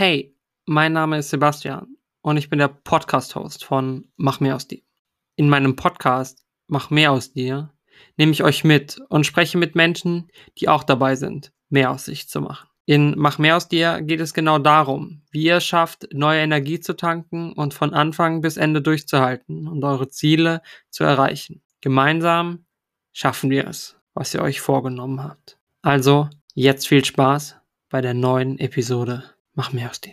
Hey, mein Name ist Sebastian und ich bin der Podcast-Host von Mach mehr aus dir. In meinem Podcast Mach mehr aus dir nehme ich euch mit und spreche mit Menschen, die auch dabei sind, mehr aus sich zu machen. In Mach mehr aus dir geht es genau darum, wie ihr es schafft, neue Energie zu tanken und von Anfang bis Ende durchzuhalten und eure Ziele zu erreichen. Gemeinsam schaffen wir es, was ihr euch vorgenommen habt. Also, jetzt viel Spaß bei der neuen Episode Mach mehr aus dir.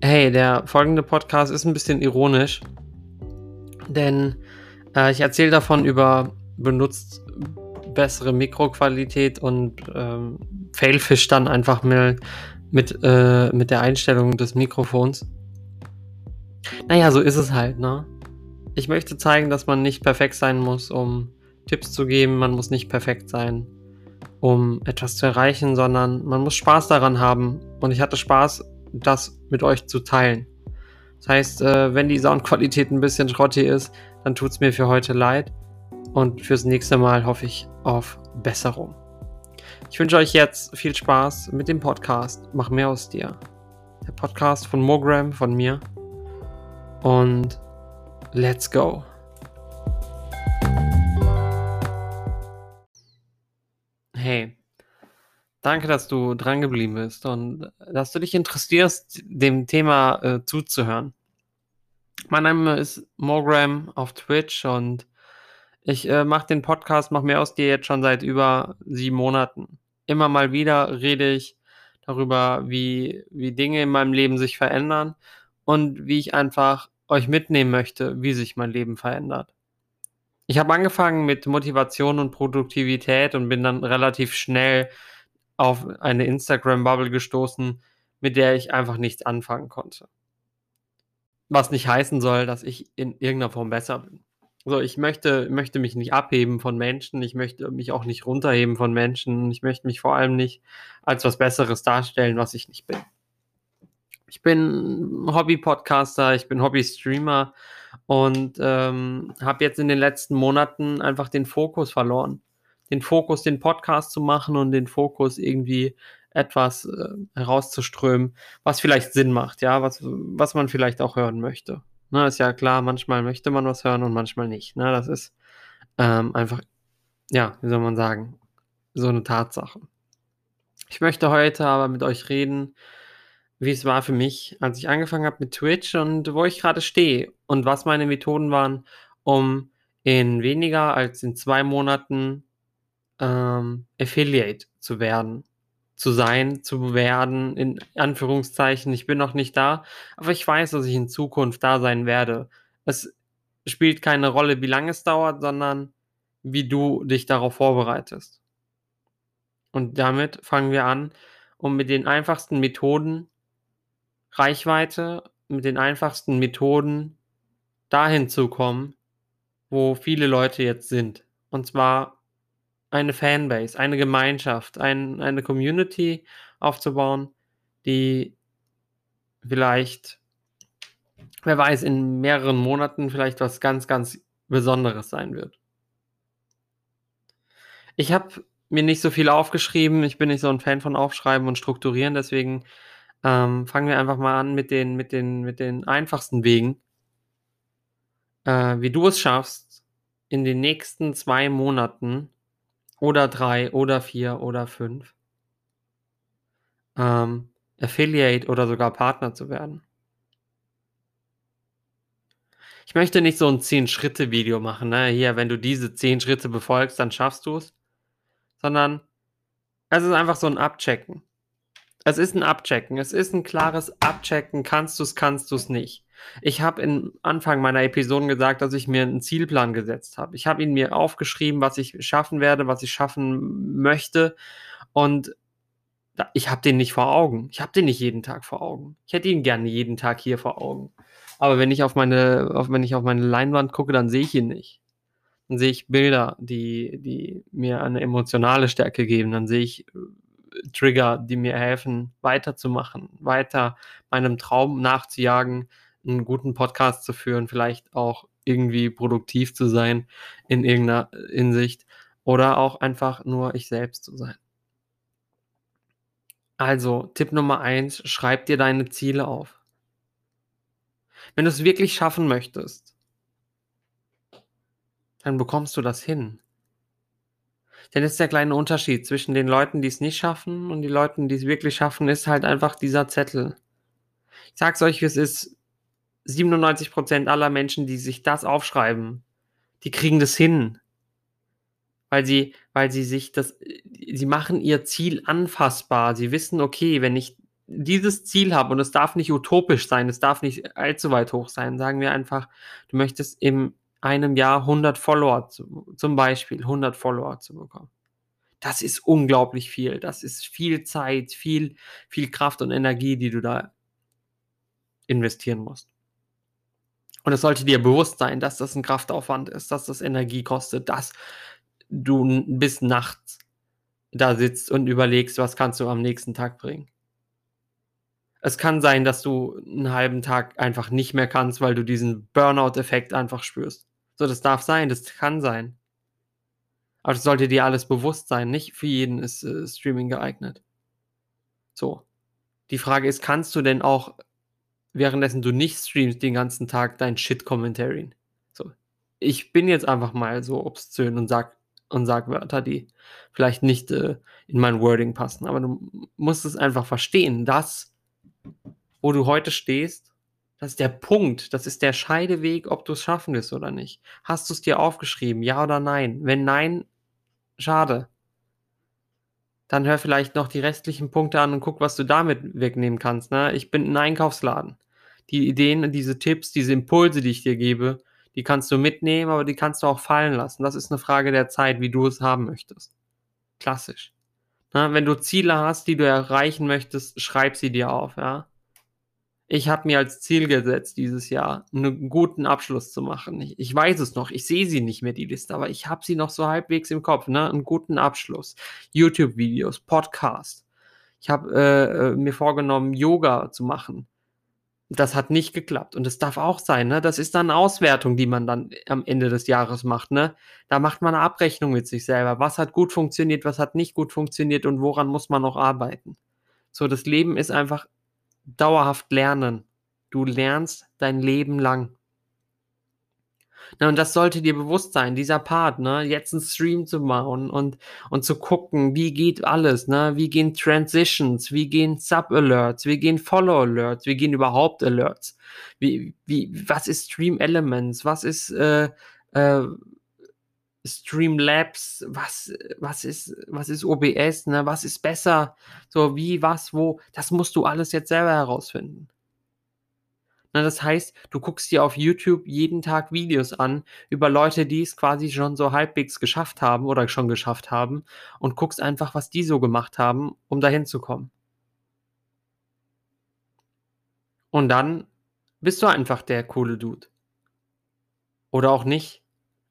Hey, der folgende Podcast ist ein bisschen ironisch, denn äh, ich erzähle davon über benutzt bessere Mikroqualität und ähm, Failfish dann einfach mal mit, äh, mit der Einstellung des Mikrofons. Naja, so ist es halt, ne? Ich möchte zeigen, dass man nicht perfekt sein muss, um Tipps zu geben. Man muss nicht perfekt sein, um etwas zu erreichen, sondern man muss Spaß daran haben. Und ich hatte Spaß, das mit euch zu teilen. Das heißt, äh, wenn die Soundqualität ein bisschen schrottig ist, dann tut es mir für heute leid. Und fürs nächste Mal hoffe ich auf Besserung. Ich wünsche euch jetzt viel Spaß mit dem Podcast Mach mehr aus dir. Der Podcast von Mogram, von mir. Und Let's go. Hey, danke, dass du dran geblieben bist und dass du dich interessierst, dem Thema äh, zuzuhören. Mein Name ist Mogram auf Twitch und ich äh, mache den Podcast, mache mehr aus dir jetzt schon seit über sieben Monaten. Immer mal wieder rede ich darüber, wie, wie Dinge in meinem Leben sich verändern und wie ich einfach euch mitnehmen möchte, wie sich mein Leben verändert. Ich habe angefangen mit Motivation und Produktivität und bin dann relativ schnell auf eine Instagram-Bubble gestoßen, mit der ich einfach nichts anfangen konnte. Was nicht heißen soll, dass ich in irgendeiner Form besser bin. So, ich möchte, möchte mich nicht abheben von Menschen, ich möchte mich auch nicht runterheben von Menschen, ich möchte mich vor allem nicht als was Besseres darstellen, was ich nicht bin. Ich bin Hobby-Podcaster, ich bin Hobby-Streamer und ähm, habe jetzt in den letzten Monaten einfach den Fokus verloren. Den Fokus, den Podcast zu machen und den Fokus irgendwie etwas äh, herauszuströmen, was vielleicht Sinn macht, ja, was, was man vielleicht auch hören möchte. Ne, ist ja klar, manchmal möchte man was hören und manchmal nicht. Ne? Das ist ähm, einfach, ja, wie soll man sagen, so eine Tatsache. Ich möchte heute aber mit euch reden wie es war für mich, als ich angefangen habe mit Twitch und wo ich gerade stehe und was meine Methoden waren, um in weniger als in zwei Monaten ähm, Affiliate zu werden, zu sein, zu werden, in Anführungszeichen. Ich bin noch nicht da, aber ich weiß, dass ich in Zukunft da sein werde. Es spielt keine Rolle, wie lange es dauert, sondern wie du dich darauf vorbereitest. Und damit fangen wir an, um mit den einfachsten Methoden Reichweite mit den einfachsten Methoden dahin zu kommen, wo viele Leute jetzt sind. Und zwar eine Fanbase, eine Gemeinschaft, ein, eine Community aufzubauen, die vielleicht, wer weiß, in mehreren Monaten vielleicht was ganz, ganz Besonderes sein wird. Ich habe mir nicht so viel aufgeschrieben. Ich bin nicht so ein Fan von Aufschreiben und Strukturieren, deswegen ähm, fangen wir einfach mal an mit den, mit den, mit den einfachsten Wegen, äh, wie du es schaffst, in den nächsten zwei Monaten oder drei oder vier oder fünf ähm, Affiliate oder sogar Partner zu werden. Ich möchte nicht so ein 10-Schritte-Video machen, ne? Hier, wenn du diese 10 Schritte befolgst, dann schaffst du es. Sondern es ist einfach so ein Abchecken. Es ist ein Abchecken. Es ist ein klares Abchecken. Kannst du es, kannst du es nicht. Ich habe im Anfang meiner Episoden gesagt, dass ich mir einen Zielplan gesetzt habe. Ich habe ihn mir aufgeschrieben, was ich schaffen werde, was ich schaffen möchte. Und ich habe den nicht vor Augen. Ich habe den nicht jeden Tag vor Augen. Ich hätte ihn gerne jeden Tag hier vor Augen. Aber wenn ich auf meine, auf, wenn ich auf meine Leinwand gucke, dann sehe ich ihn nicht. Dann sehe ich Bilder, die, die mir eine emotionale Stärke geben. Dann sehe ich Trigger, die mir helfen, weiterzumachen, weiter meinem Traum nachzujagen, einen guten Podcast zu führen, vielleicht auch irgendwie produktiv zu sein in irgendeiner Hinsicht oder auch einfach nur ich selbst zu sein. Also, Tipp Nummer eins: schreib dir deine Ziele auf. Wenn du es wirklich schaffen möchtest dann bekommst du das hin. Denn jetzt der kleine Unterschied zwischen den Leuten, die es nicht schaffen und die Leuten, die es wirklich schaffen, ist halt einfach dieser Zettel. Ich sag's euch, wie es ist: 97% aller Menschen, die sich das aufschreiben, die kriegen das hin. Weil sie weil sie sich das sie machen ihr Ziel anfassbar. Sie wissen: „Okay, wenn ich dieses Ziel habe und es darf nicht utopisch sein, es darf nicht allzu weit hoch sein.“ Sagen wir einfach, du möchtest im einem Jahr 100 Follower zu zum Beispiel 100 Follower zu bekommen. Das ist unglaublich viel. Das ist viel Zeit, viel viel Kraft und Energie, die du da investieren musst. Und es sollte dir bewusst sein, dass das 'n Kraftaufwand ist, dass das Energie kostet, dass du bis nachts da sitzt und überlegst, was kannst du am nächsten Tag bringen. Es kann sein, dass du 'n halben Tag einfach nicht mehr kannst, weil du diesen Burnout-Effekt einfach spürst. So, das darf sein, das kann sein. Aber das sollte dir alles bewusst sein. Nicht für jeden ist, äh, Streaming geeignet. So. Die Frage ist, kannst du denn auch, währenddessen du nicht streamst, den ganzen Tag dein Shit commentarian? So. Ich bin jetzt einfach mal so obszön und sage und sage Wörter, die vielleicht nicht, äh, in mein Wording passen, aber du musst es einfach verstehen, das, wo du heute stehst, das ist der Punkt, das ist der Scheideweg, ob du's schaffen wirst oder nicht. Hast du's dir aufgeschrieben, ja oder nein? Wenn nein, schade. Dann hör vielleicht noch die restlichen Punkte an und guck, was du damit wegnehmen kannst, ne? Ich bin 'n Einkaufsladen. Die Ideen diese Tipps, diese Impulse, die ich dir gebe, die kannst du mitnehmen, aber die kannst du auch fallen lassen. Das ist 'ne Frage der Zeit, wie du es haben möchtest. Klassisch. Ne, wenn du Ziele hast, die du erreichen möchtest, schreib sie dir auf, ja? Ich habe mir als Ziel gesetzt, dieses Jahr 'nen guten Abschluss zu machen. Ich ich weiß es noch, ich sehe sie nicht mehr, die Liste, aber ich habe sie noch so halbwegs im Kopf, ne? 'N guten Abschluss. YouTube-Videos, Podcast. Ich habe, äh, äh, mir vorgenommen, Yoga zu machen. Das hat nicht geklappt und das darf auch sein, ne? Das ist dann Auswertung, die man dann am Ende des Jahres macht, ne? Da macht man 'ne Abrechnung mit sich selber. Was hat gut funktioniert, was hat nicht gut funktioniert und woran muss man noch arbeiten? So, das Leben ist einfach dauerhaft lernen. Du lernst dein Leben lang. Ne, und das sollte dir bewusst sein, dieser Part, ne, jetzt 'n Stream zu machen und und zu gucken, wie geht alles, ne? Wie gehen Transitions, wie gehen Sub-Alerts, wie gehen Follow-Alerts, wie gehen überhaupt Alerts? Wie wie was ist Stream Elements? Was ist, äh, äh, Streamlabs? Was was ist was ist OBS, ne? Was ist besser? So, wie, was, wo? Das musst du alles jetzt selber herausfinden. Ne, das heißt, du guckst dir auf YouTube jeden Tag Videos an über Leute, die es quasi schon so halbwegs geschafft haben oder schon geschafft haben und guckst einfach, was die so gemacht haben, um dahin zu kommen. Und dann bist du einfach der coole Dude. Oder auch nicht.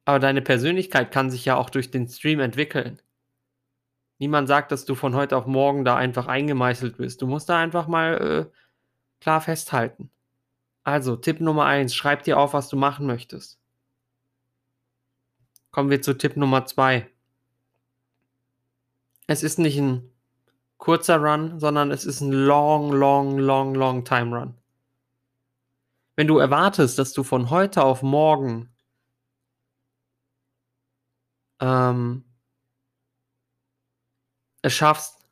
Aber deine Persönlichkeit kann sich ja auch durch den Stream entwickeln. Niemand sagt, dass du von heute auf morgen da einfach eingemeißelt bist. Du musst da einfach mal, äh, klar festhalten. Also, Tipp Nummer eins: Schreib dir auf, was du machen möchtest. Kommen wir zu Tipp Nummer 2. Es ist nicht 'n kurzer Run, sondern es ist 'n long, long, long, long time run. Wenn du erwartest, dass du von heute auf morgen ähm es schaffst,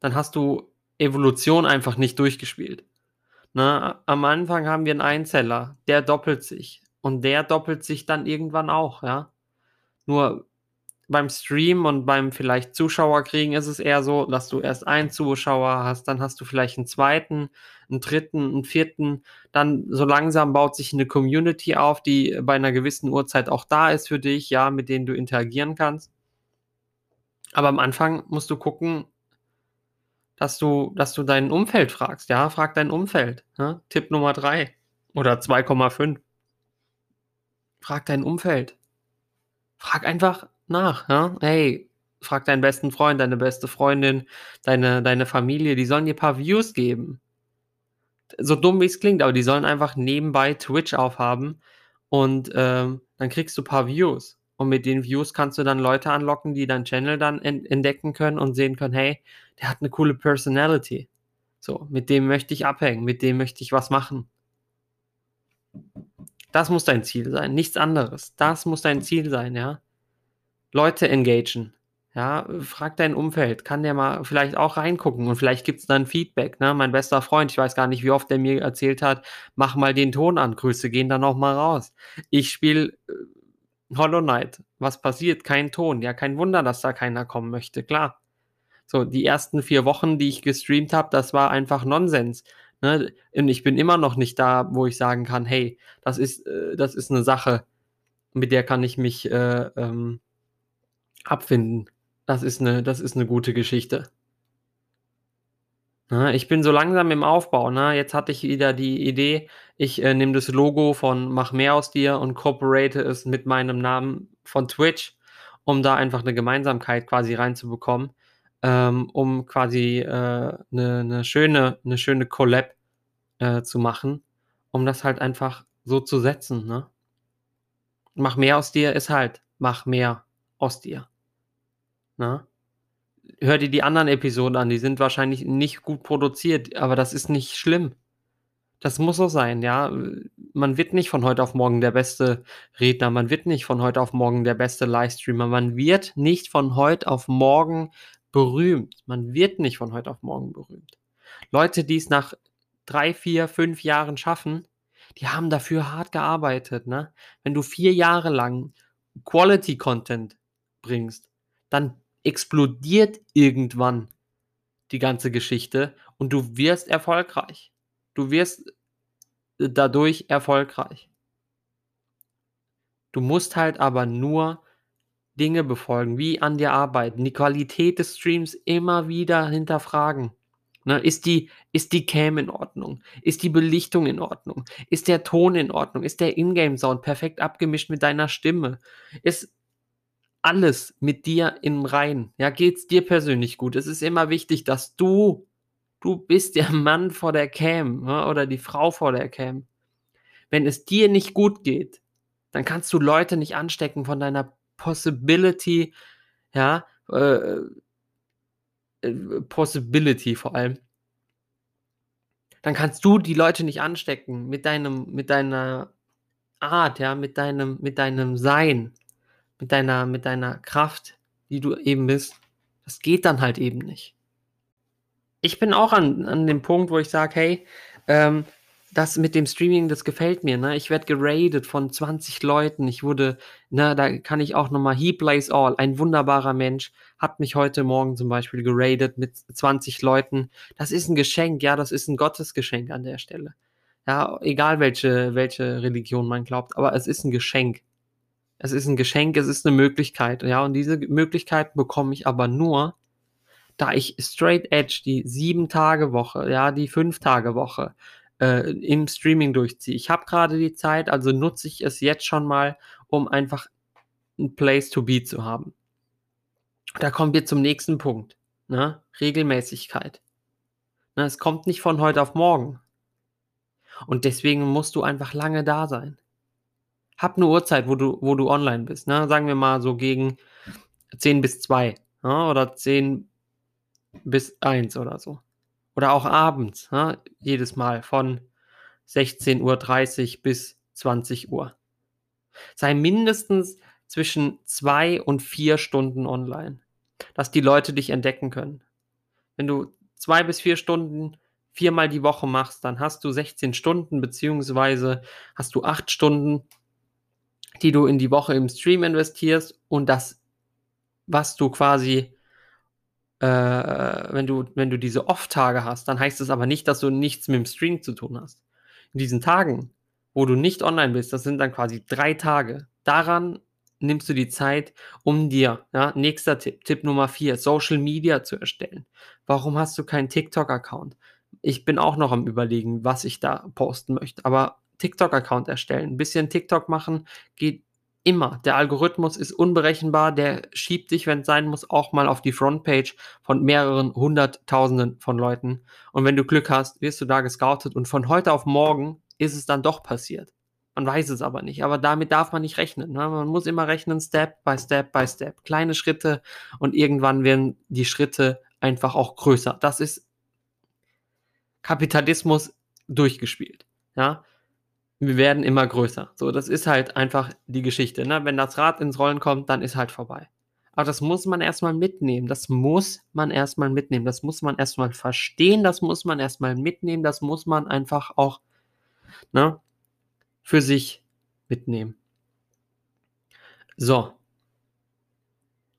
dann hast du Evolution einfach nicht durchgespielt. Ne, am Anfang haben wir 'n Einzeller, der doppelt sich und der doppelt sich dann irgendwann auch, ja? Nur beim Stream und beim vielleicht Zuschauer kriegen ist es eher so, dass du erst 1 Zuschauer hast, dann hast du vielleicht 'n 2., 'n 3., 'n 4., dann so langsam baut sich 'ne Community auf, die bei 'ner gewissen Uhrzeit auch da ist für dich, ja, mit denen du interagieren kannst. Aber am Anfang musst du gucken dass du dass du dein Umfeld fragst, ja? Frag dein Umfeld, ne? Tipp Nummer 3 oder 2,5. Frag dein Umfeld. Frag einfach nach, ja? Hey, frag deinen besten Freund, deine beste Freundin, deine deine Familie, die sollen dir paar Views geben. So dumm wie's klingt, aber die sollen einfach nebenbei Twitch aufhaben und ähm, dann kriegst du ein paar Views. Und mit den Views kannst du dann Leute anlocken, die deinen Channel dann entdecken können und sehen können, hey, der hat eine coole Personality. So, mit dem möchte ich abhängen, mit dem möchte ich was machen. Das muss dein Ziel sein, nichts anderes. Das muss dein Ziel sein, ja. Leute engagen. Ja, frag dein Umfeld, kann der mal vielleicht auch reingucken und vielleicht gibt es dann Feedback. Ne? Mein bester Freund, ich weiß gar nicht, wie oft der mir erzählt hat, mach mal den Ton an, Grüße gehen dann auch mal raus. Ich spiele äh, Hollow Knight. Was passiert? Kein Ton. Ja, kein Wunder, dass da keiner kommen möchte, klar. So, die ersten vier Wochen, die ich gestreamt habe, das war einfach Nonsens. Ne? Und ich bin immer noch nicht da, wo ich sagen kann, hey, das ist, äh, das ist eine Sache, mit der kann ich mich äh, ähm, abfinden. Das ist eine, das ist eine gute Geschichte. Ne, ich bin so langsam im Aufbau. Ne? Jetzt hatte ich wieder die Idee, ich äh, nehme das Logo von Mach mehr aus dir und corporate es mit meinem Namen von Twitch, um da einfach eine Gemeinsamkeit quasi reinzubekommen, ähm, um quasi äh, eine, eine, schöne, eine schöne Collab äh, zu machen, um das halt einfach so zu setzen. Ne? Mach mehr aus dir ist halt, mach mehr aus dir. Ne? Hör dir die anderen Episoden an, die sind wahrscheinlich nicht gut produziert, aber das ist nicht schlimm. Das muss so sein, ja. Man wird nicht von heute auf morgen der beste Redner, man wird nicht von heute auf morgen der beste Livestreamer, man wird nicht von heute auf morgen berühmt. Man wird nicht von heute auf morgen berühmt. Leute, die es nach drei, vier, fünf Jahren schaffen, die haben dafür hart gearbeitet, ne? Wenn du vier Jahre lang Quality Content bringst, dann explodiert irgendwann die ganze Geschichte und du wirst erfolgreich. Du wirst äh, dadurch erfolgreich. Du musst halt aber nur Dinge befolgen, wie an dir arbeiten, die Qualität des Streams immer wieder hinterfragen. Ne, ist, die, ist die Cam in Ordnung? Ist die Belichtung in Ordnung? Ist der Ton in Ordnung? Ist der Ingame-Sound perfekt abgemischt mit deiner Stimme? Ist alles mit dir im Rein. Ja, geht's dir persönlich gut? Es ist immer wichtig, dass du, du bist der Mann vor der Cam ja, oder die Frau vor der Cam. Wenn es dir nicht gut geht, dann kannst du Leute nicht anstecken von deiner Possibility, ja, äh, äh, Possibility vor allem. Dann kannst du die Leute nicht anstecken mit deinem, mit deiner Art, ja, mit deinem, mit deinem Sein mit deiner, mit deiner Kraft, die du eben bist, das geht dann halt eben nicht. Ich bin auch an, an dem Punkt, wo ich sage, hey, ähm, das mit dem Streaming, das gefällt mir. Ne? Ich werde geradet von 20 Leuten. Ich wurde, ne, da kann ich auch nochmal, He Plays All, ein wunderbarer Mensch, hat mich heute Morgen zum Beispiel geradet mit 20 Leuten. Das ist ein Geschenk, ja, das ist ein Gottesgeschenk an der Stelle. Ja, egal welche, welche Religion man glaubt, aber es ist ein Geschenk. Es ist ein Geschenk, es ist eine Möglichkeit. Ja, und diese Möglichkeit bekomme ich aber nur, da ich straight edge die sieben Tage Woche, ja, die fünf Tage Woche äh, im Streaming durchziehe. Ich habe gerade die Zeit, also nutze ich es jetzt schon mal, um einfach ein Place to be zu haben. Da kommen wir zum nächsten Punkt. Ne? Regelmäßigkeit. Ne, es kommt nicht von heute auf morgen. Und deswegen musst du einfach lange da sein hab eine Uhrzeit, wo du, wo du online bist. Ne? Sagen wir mal so gegen 10 bis 2 ne? oder 10 bis 1 oder so. Oder auch abends, ne? jedes Mal von 16.30 Uhr bis 20 Uhr. Sei mindestens zwischen 2 und 4 Stunden online, dass die Leute dich entdecken können. Wenn du 2 bis 4 Stunden viermal die Woche machst, dann hast du 16 Stunden, beziehungsweise hast du 8 Stunden die du in die Woche im Stream investierst und das, was du quasi, äh, wenn du, wenn du diese Off-Tage hast, dann heißt es aber nicht, dass du nichts mit dem Stream zu tun hast. In diesen Tagen, wo du nicht online bist, das sind dann quasi drei Tage. Daran nimmst du die Zeit, um dir, ja, nächster Tipp, Tipp Nummer vier, Social Media zu erstellen. Warum hast du keinen TikTok-Account? Ich bin auch noch am überlegen, was ich da posten möchte, aber TikTok-Account erstellen. Ein bisschen TikTok machen geht immer. Der Algorithmus ist unberechenbar, der schiebt dich, wenn es sein muss, auch mal auf die Frontpage von mehreren hunderttausenden von Leuten. Und wenn du Glück hast, wirst du da gescoutet und von heute auf morgen ist es dann doch passiert. Man weiß es aber nicht. Aber damit darf man nicht rechnen. Ne? Man muss immer rechnen, Step by Step by Step. Kleine Schritte und irgendwann werden die Schritte einfach auch größer. Das ist Kapitalismus durchgespielt. Ja, wir werden immer größer. So, das ist halt einfach die Geschichte. Ne? Wenn das Rad ins Rollen kommt, dann ist halt vorbei. Aber das muss man erstmal mitnehmen. Das muss man erstmal mitnehmen. Das muss man erstmal verstehen. Das muss man erstmal mitnehmen. Das muss man einfach auch ne, für sich mitnehmen. So.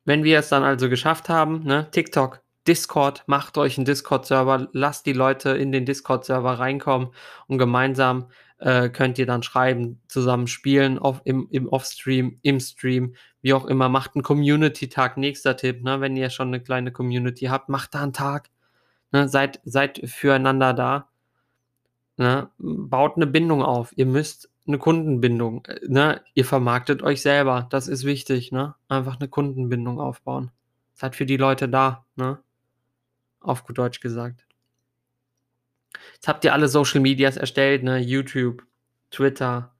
Wenn wir es dann also geschafft haben, ne, TikTok, Discord, macht euch einen Discord-Server, lasst die Leute in den Discord-Server reinkommen und gemeinsam äh, könnt ihr dann schreiben, zusammen spielen, auf, im, im Off-Stream, im Stream, wie auch immer. Macht einen Community-Tag, nächster Tipp, ne? wenn ihr schon eine kleine Community habt, macht da einen Tag. Ne? Seid, seid füreinander da. Ne? Baut eine Bindung auf. Ihr müsst eine Kundenbindung. Äh, ne? Ihr vermarktet euch selber. Das ist wichtig. Ne? Einfach eine Kundenbindung aufbauen. Seid für die Leute da. Ne? Auf gut Deutsch gesagt. Jetzt habt ihr alle Social Medias erstellt, ne? YouTube, Twitter,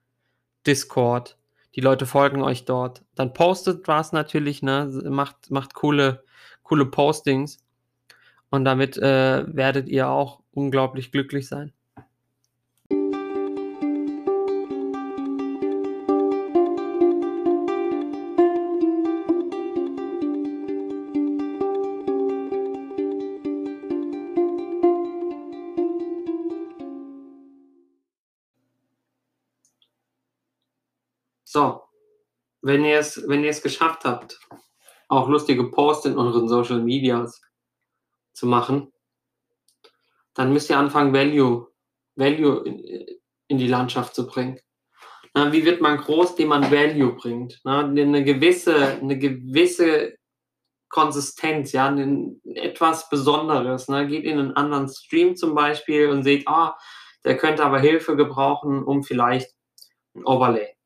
Discord. Die Leute folgen euch dort. Dann postet was natürlich, ne? Macht, macht coole, coole Postings. Und damit äh, werdet ihr auch unglaublich glücklich sein. Wenn ihr es, wenn ihr es geschafft habt, auch lustige Posts in euren Social Medias zu machen, dann müsst ihr anfangen, Value, Value in, in die Landschaft zu bringen. Na, wie wird man groß, indem man Value bringt? Na, eine gewisse, eine gewisse Konsistenz, ja, ein, etwas Besonderes. Ne? Geht in einen anderen Stream zum Beispiel und seht, ah, der könnte aber Hilfe gebrauchen, um vielleicht ein Overlay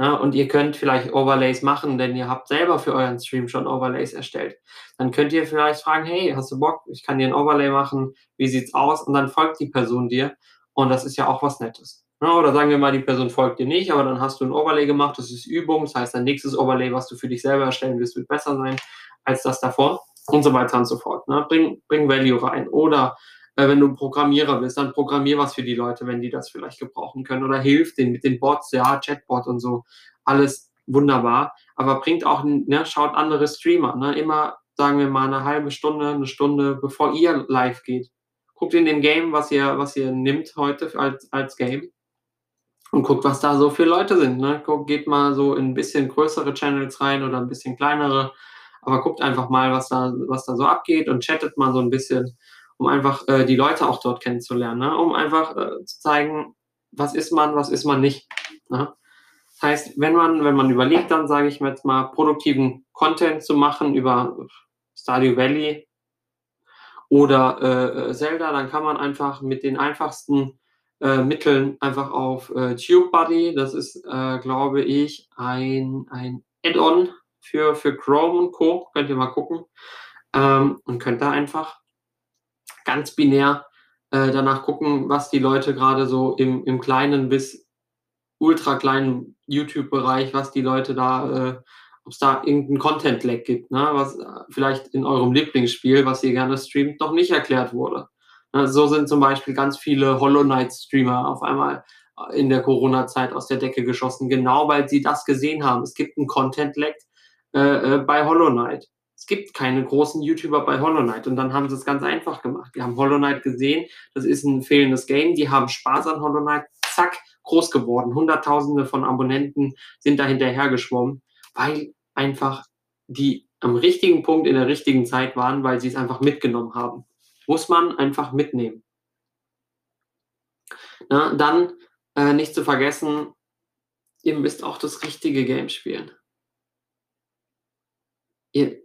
ja, und ihr könnt vielleicht Overlays machen, denn ihr habt selber für euren Stream schon Overlays erstellt. Dann könnt ihr vielleicht fragen, hey, hast du Bock? Ich kann dir ein Overlay machen. Wie sieht's aus? Und dann folgt die Person dir. Und das ist ja auch was Nettes. Ja, oder sagen wir mal, die Person folgt dir nicht, aber dann hast du ein Overlay gemacht. Das ist Übung. Das heißt, dein nächstes Overlay, was du für dich selber erstellen wirst, wird besser sein als das davor. Und so weiter und so fort. Ne? Bring, bring Value rein. Oder äh, wenn du Programmierer bist, dann programmier was für die Leute, wenn die das vielleicht gebrauchen können. Oder hilf denen mit den Bots, ja, Chatbot und so. Alles wunderbar. Aber bringt auch, ne, schaut andere Streamer. Ne? Immer, sagen wir mal, eine halbe Stunde, eine Stunde, bevor ihr live geht. Guckt in dem Game, was ihr, was ihr nimmt heute als, als Game und guckt, was da so für Leute sind. Ne? Guckt, geht mal so in ein bisschen größere Channels rein oder ein bisschen kleinere, aber guckt einfach mal, was da, was da so abgeht und chattet mal so ein bisschen um einfach äh, die Leute auch dort kennenzulernen, ne? um einfach äh, zu zeigen, was ist man, was ist man nicht. Ne? Das heißt, wenn man, wenn man überlegt, dann sage ich mir jetzt mal, produktiven Content zu machen über Stardew Valley oder äh, Zelda, dann kann man einfach mit den einfachsten äh, Mitteln einfach auf äh, TubeBuddy, das ist, äh, glaube ich, ein, ein Add-on für, für Chrome und Co. Könnt ihr mal gucken. Ähm, und könnt da einfach ganz binär äh, danach gucken, was die Leute gerade so im, im kleinen bis ultra kleinen YouTube-Bereich, was die Leute da, äh, ob es da irgendeinen Content-Lag gibt, ne? was äh, vielleicht in eurem Lieblingsspiel, was ihr gerne streamt, noch nicht erklärt wurde. Ne? So sind zum Beispiel ganz viele Hollow Knight-Streamer auf einmal äh, in der Corona-Zeit aus der Decke geschossen, genau weil sie das gesehen haben. Es gibt einen Content-Lag äh, äh, bei Hollow Knight es gibt keine großen YouTuber bei Hollow Knight. Und dann haben sie es ganz einfach gemacht. Die haben Hollow Knight gesehen, das ist ein fehlendes Game, die haben Spaß an Hollow Knight, zack, groß geworden. Hunderttausende von Abonnenten sind da hinterhergeschwommen, weil einfach die am richtigen Punkt in der richtigen Zeit waren, weil sie es einfach mitgenommen haben. Muss man einfach mitnehmen. Na, dann äh, nicht zu vergessen, ihr müsst auch das richtige Game spielen. Ihr,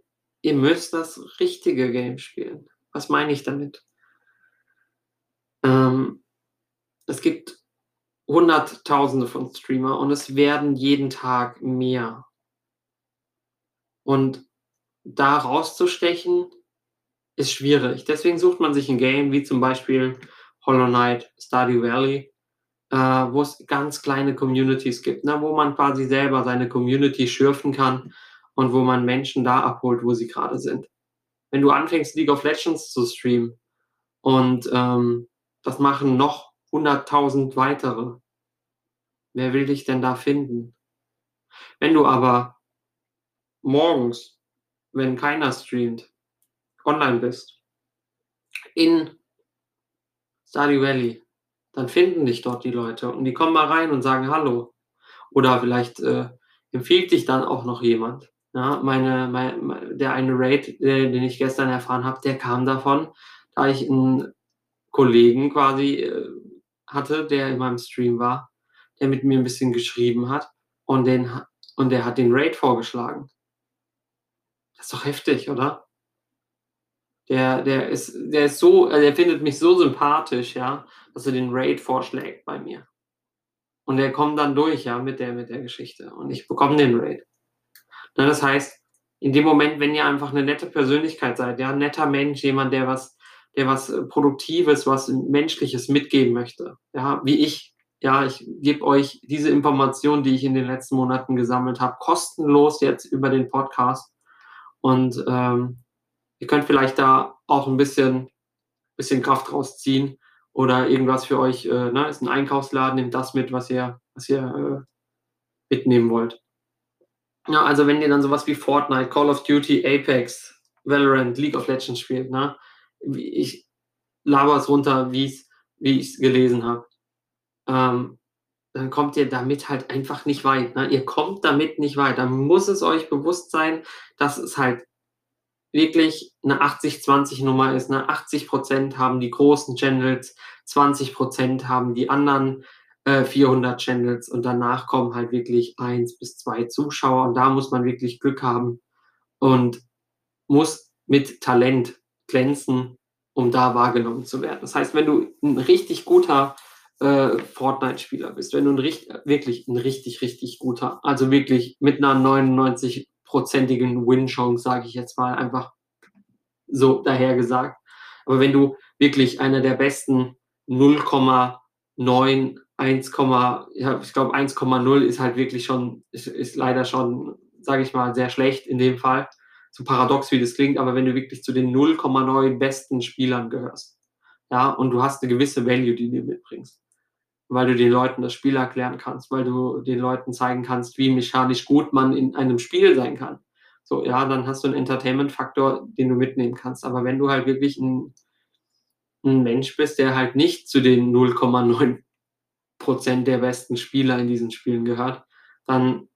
ihr müsst das richtige Game spielen. Was meine ich damit? Ähm, es gibt Hunderttausende von Streamer und es werden jeden Tag mehr. Und da rauszustechen, ist schwierig. Deswegen sucht man sich ein Game wie zum Beispiel Hollow Knight, Stardew Valley, äh, wo es ganz kleine Communities gibt, ne, wo man quasi selber seine Community schürfen kann und wo man Menschen da abholt, wo sie gerade sind. Wenn du anfängst, League of Legends zu streamen und ähm, das machen noch 100.000 weitere, wer will dich denn da finden? Wenn du aber morgens, wenn keiner streamt, online bist, in Stardew Valley, dann finden dich dort die Leute und die kommen mal rein und sagen Hallo. Oder vielleicht äh, empfiehlt dich dann auch noch jemand. Ja, meine, mein, der eine Raid, äh, den ich gestern erfahren habe, der kam davon, da ich einen Kollegen quasi äh, hatte, der in meinem Stream war, der mit mir ein bisschen geschrieben hat und, den, und der hat den Raid vorgeschlagen. Das ist doch heftig, oder? Der, der ist, der ist so, äh, der findet mich so sympathisch, ja, dass er den Raid vorschlägt bei mir. Und der kommt dann durch, ja, mit der, mit der Geschichte. Und ich bekomme den Raid. Na, das heißt, in dem Moment, wenn ihr einfach eine nette Persönlichkeit seid, ja, ein netter Mensch, jemand, der was, der was äh, Produktives, was Menschliches mitgeben möchte, ja, wie ich, ja, ich gebe euch diese Informationen, die ich in den letzten Monaten gesammelt habe, kostenlos jetzt über den Podcast. Und ähm, ihr könnt vielleicht da auch ein bisschen, bisschen Kraft rausziehen oder irgendwas für euch, äh, ne, ist ein Einkaufsladen, nehmt das mit, was ihr, was ihr äh, mitnehmen wollt. Ja, also wenn ihr dann sowas wie Fortnite, Call of Duty, Apex, Valorant, League of Legends spielt, ne, ich laber es runter, wie ich es gelesen habe, ähm, dann kommt ihr damit halt einfach nicht weit. Ne? Ihr kommt damit nicht weit. Dann muss es euch bewusst sein, dass es halt wirklich eine 80-20-Nummer ist. Ne? 80% haben die großen Channels, 20% haben die anderen äh, 400 Channels und danach kommen halt wirklich eins bis zwei Zuschauer und da muss man wirklich Glück haben und muss mit Talent glänzen, um da wahrgenommen zu werden. Das heißt, wenn du ein richtig guter äh, Fortnite-Spieler bist, wenn du ein richtig, wirklich ein richtig, richtig guter, also wirklich mit einer 99 prozentigen Win-Chance, sage ich jetzt mal einfach so dahergesagt. Aber wenn du wirklich einer der besten 0,9, 1, ja, ich glaube 1,0 ist halt wirklich schon, ist, ist leider schon, sage ich mal, sehr schlecht in dem Fall. So paradox wie das klingt, aber wenn du wirklich zu den 0,9 besten Spielern gehörst, ja, und du hast eine gewisse Value, die du mitbringst, weil du den Leuten das Spiel erklären kannst, weil du den Leuten zeigen kannst, wie mechanisch gut man in einem Spiel sein kann. So, ja, dann hast du einen Entertainment-Faktor, den du mitnehmen kannst. Aber wenn du halt wirklich ein, ein Mensch bist, der halt nicht zu den 0,9 Prozent der besten Spieler in diesen Spielen gehört, dann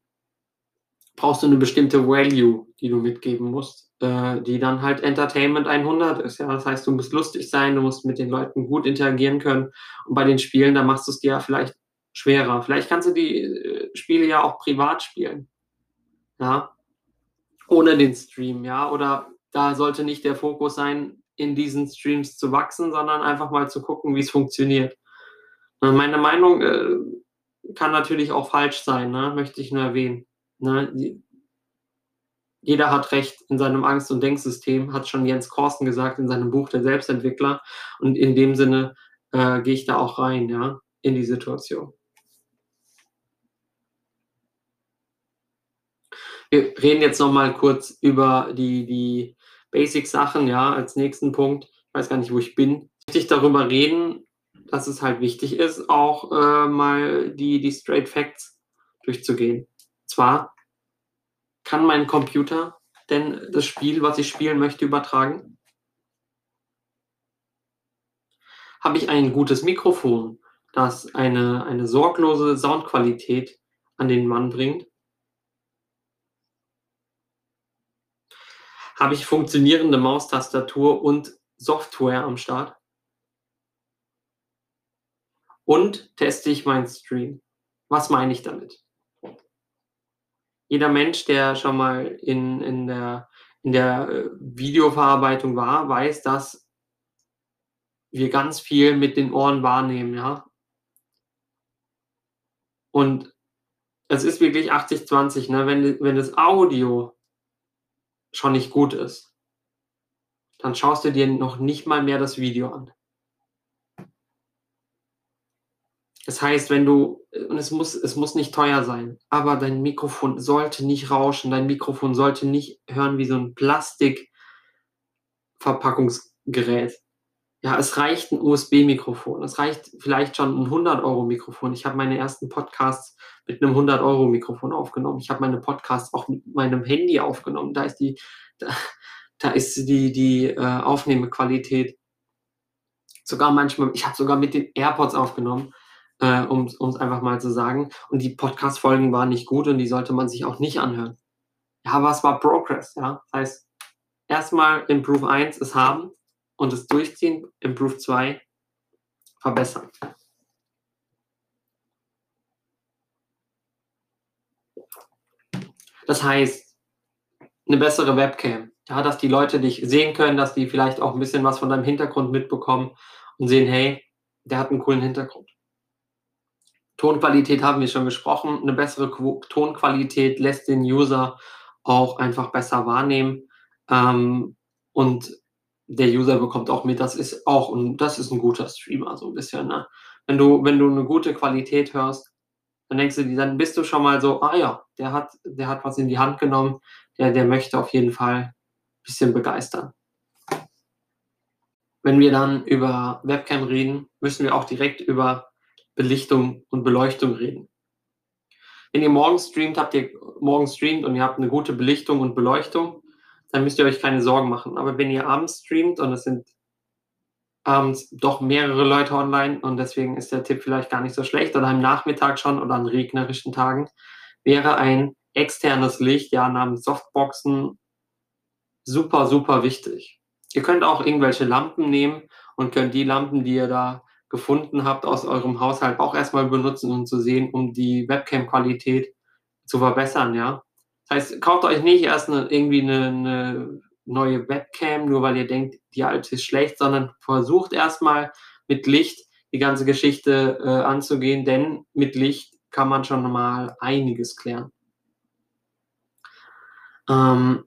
brauchst du eine bestimmte Value, die du mitgeben musst, äh, die dann halt Entertainment 100 ist. Ja, das heißt, du musst lustig sein, du musst mit den Leuten gut interagieren können. Und bei den Spielen, da machst du es dir ja vielleicht schwerer. Vielleicht kannst du die äh, Spiele ja auch privat spielen. Ja, ohne den Stream, ja. Oder da sollte nicht der Fokus sein, in diesen Streams zu wachsen, sondern einfach mal zu gucken, wie es funktioniert. Meine Meinung äh, kann natürlich auch falsch sein, ne? möchte ich nur erwähnen. Ne? Jeder hat Recht in seinem Angst- und Denksystem, hat schon Jens Korsten gesagt in seinem Buch Der Selbstentwickler. Und in dem Sinne äh, gehe ich da auch rein, ja, in die Situation. Wir reden jetzt noch mal kurz über die, die Basic-Sachen, ja, als nächsten Punkt. Ich weiß gar nicht, wo ich bin. Wichtig darüber reden, dass es halt wichtig ist, auch äh, mal die, die Straight Facts durchzugehen. Zwar kann mein Computer denn das Spiel, was ich spielen möchte, übertragen? Habe ich ein gutes Mikrofon, das eine, eine sorglose Soundqualität an den Mann bringt? Habe ich funktionierende Maustastatur und Software am Start? Und teste ich meinen Stream? Was meine ich damit? Jeder Mensch, der schon mal in, in der, in der äh, Videoverarbeitung war, weiß, dass wir ganz viel mit den Ohren wahrnehmen, ja. Und es ist wirklich 80-20, ne? Wenn, wenn das Audio schon nicht gut ist, dann schaust du dir noch nicht mal mehr das Video an. Das heißt, wenn du, und es muss, es muss nicht teuer sein, aber dein Mikrofon sollte nicht rauschen, dein Mikrofon sollte nicht hören wie so ein Plastikverpackungsgerät. Ja, es reicht ein USB-Mikrofon. Es reicht vielleicht schon ein 100-Euro-Mikrofon. Ich habe meine ersten Podcasts mit einem 100-Euro-Mikrofon aufgenommen. Ich habe meine Podcasts auch mit meinem Handy aufgenommen. Da ist die, da, da ist die, die äh, Aufnahmequalität sogar manchmal, ich habe sogar mit den AirPods aufgenommen, äh, um es einfach mal zu sagen. Und die Podcast-Folgen waren nicht gut und die sollte man sich auch nicht anhören. Ja, aber es war Progress, ja. Das heißt, erstmal Improve 1 ist haben und das Durchziehen, Improve 2 verbessern. Das heißt, eine bessere Webcam, ja, dass die Leute dich sehen können, dass die vielleicht auch ein bisschen was von deinem Hintergrund mitbekommen und sehen, hey, der hat einen coolen Hintergrund. Tonqualität haben wir schon gesprochen. Eine bessere Tonqualität lässt den User auch einfach besser wahrnehmen. Ähm, und der User bekommt auch mit, das ist auch, und das ist ein guter Streamer, so ein bisschen, ne? Wenn du, wenn du eine gute Qualität hörst, dann denkst du dir, dann bist du schon mal so, ah ja, der hat, der hat was in die Hand genommen, der, der möchte auf jeden Fall ein bisschen begeistern. Wenn wir dann über Webcam reden, müssen wir auch direkt über Belichtung und Beleuchtung reden. Wenn ihr morgens streamt, habt ihr morgens streamt und ihr habt eine gute Belichtung und Beleuchtung, dann müsst ihr euch keine Sorgen machen. Aber wenn ihr abends streamt und es sind abends doch mehrere Leute online und deswegen ist der Tipp vielleicht gar nicht so schlecht oder am Nachmittag schon oder an regnerischen Tagen, wäre ein externes Licht, ja, namens Softboxen super, super wichtig. Ihr könnt auch irgendwelche Lampen nehmen und könnt die Lampen, die ihr da gefunden habt, aus eurem Haushalt auch erstmal benutzen, um zu sehen, um die Webcam-Qualität zu verbessern, ja. Das heißt, kauft euch nicht erst eine, irgendwie eine, eine neue Webcam, nur weil ihr denkt, die alte ist schlecht, sondern versucht erstmal mit Licht die ganze Geschichte äh, anzugehen, denn mit Licht kann man schon mal einiges klären. Ähm,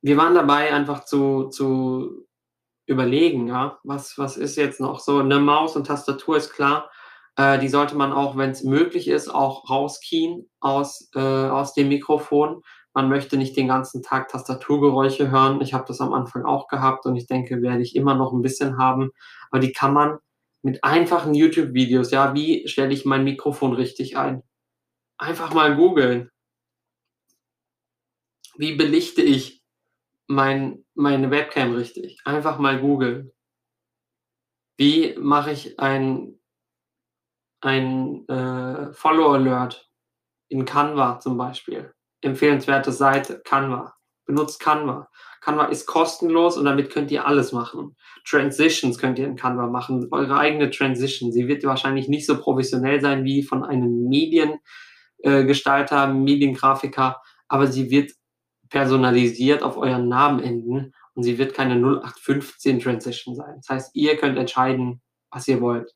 wir waren dabei, einfach zu, zu überlegen, ja, was, was ist jetzt noch so? Eine Maus und Tastatur ist klar. Äh, die sollte man auch, wenn es möglich ist, auch rauskien aus, äh, aus dem Mikrofon. Man möchte nicht den ganzen Tag Tastaturgeräusche hören. Ich habe das am Anfang auch gehabt und ich denke, werde ich immer noch ein bisschen haben. Aber die kann man mit einfachen YouTube-Videos, ja, wie stelle ich mein Mikrofon richtig ein? Einfach mal googeln. Wie belichte ich mein, meine Webcam richtig? Einfach mal googeln. Wie mache ich ein, ein äh, Follow-Alert in Canva zum Beispiel? empfehlenswerte Seite, Canva. Benutzt Canva. Canva ist kostenlos und damit könnt ihr alles machen. Transitions könnt ihr in Canva machen, eure eigene Transition. Sie wird wahrscheinlich nicht so professionell sein wie von einem Mediengestalter, äh, Mediengrafiker, aber sie wird personalisiert auf euren Namen enden und sie wird keine 0815 Transition sein. Das heißt, ihr könnt entscheiden, was ihr wollt.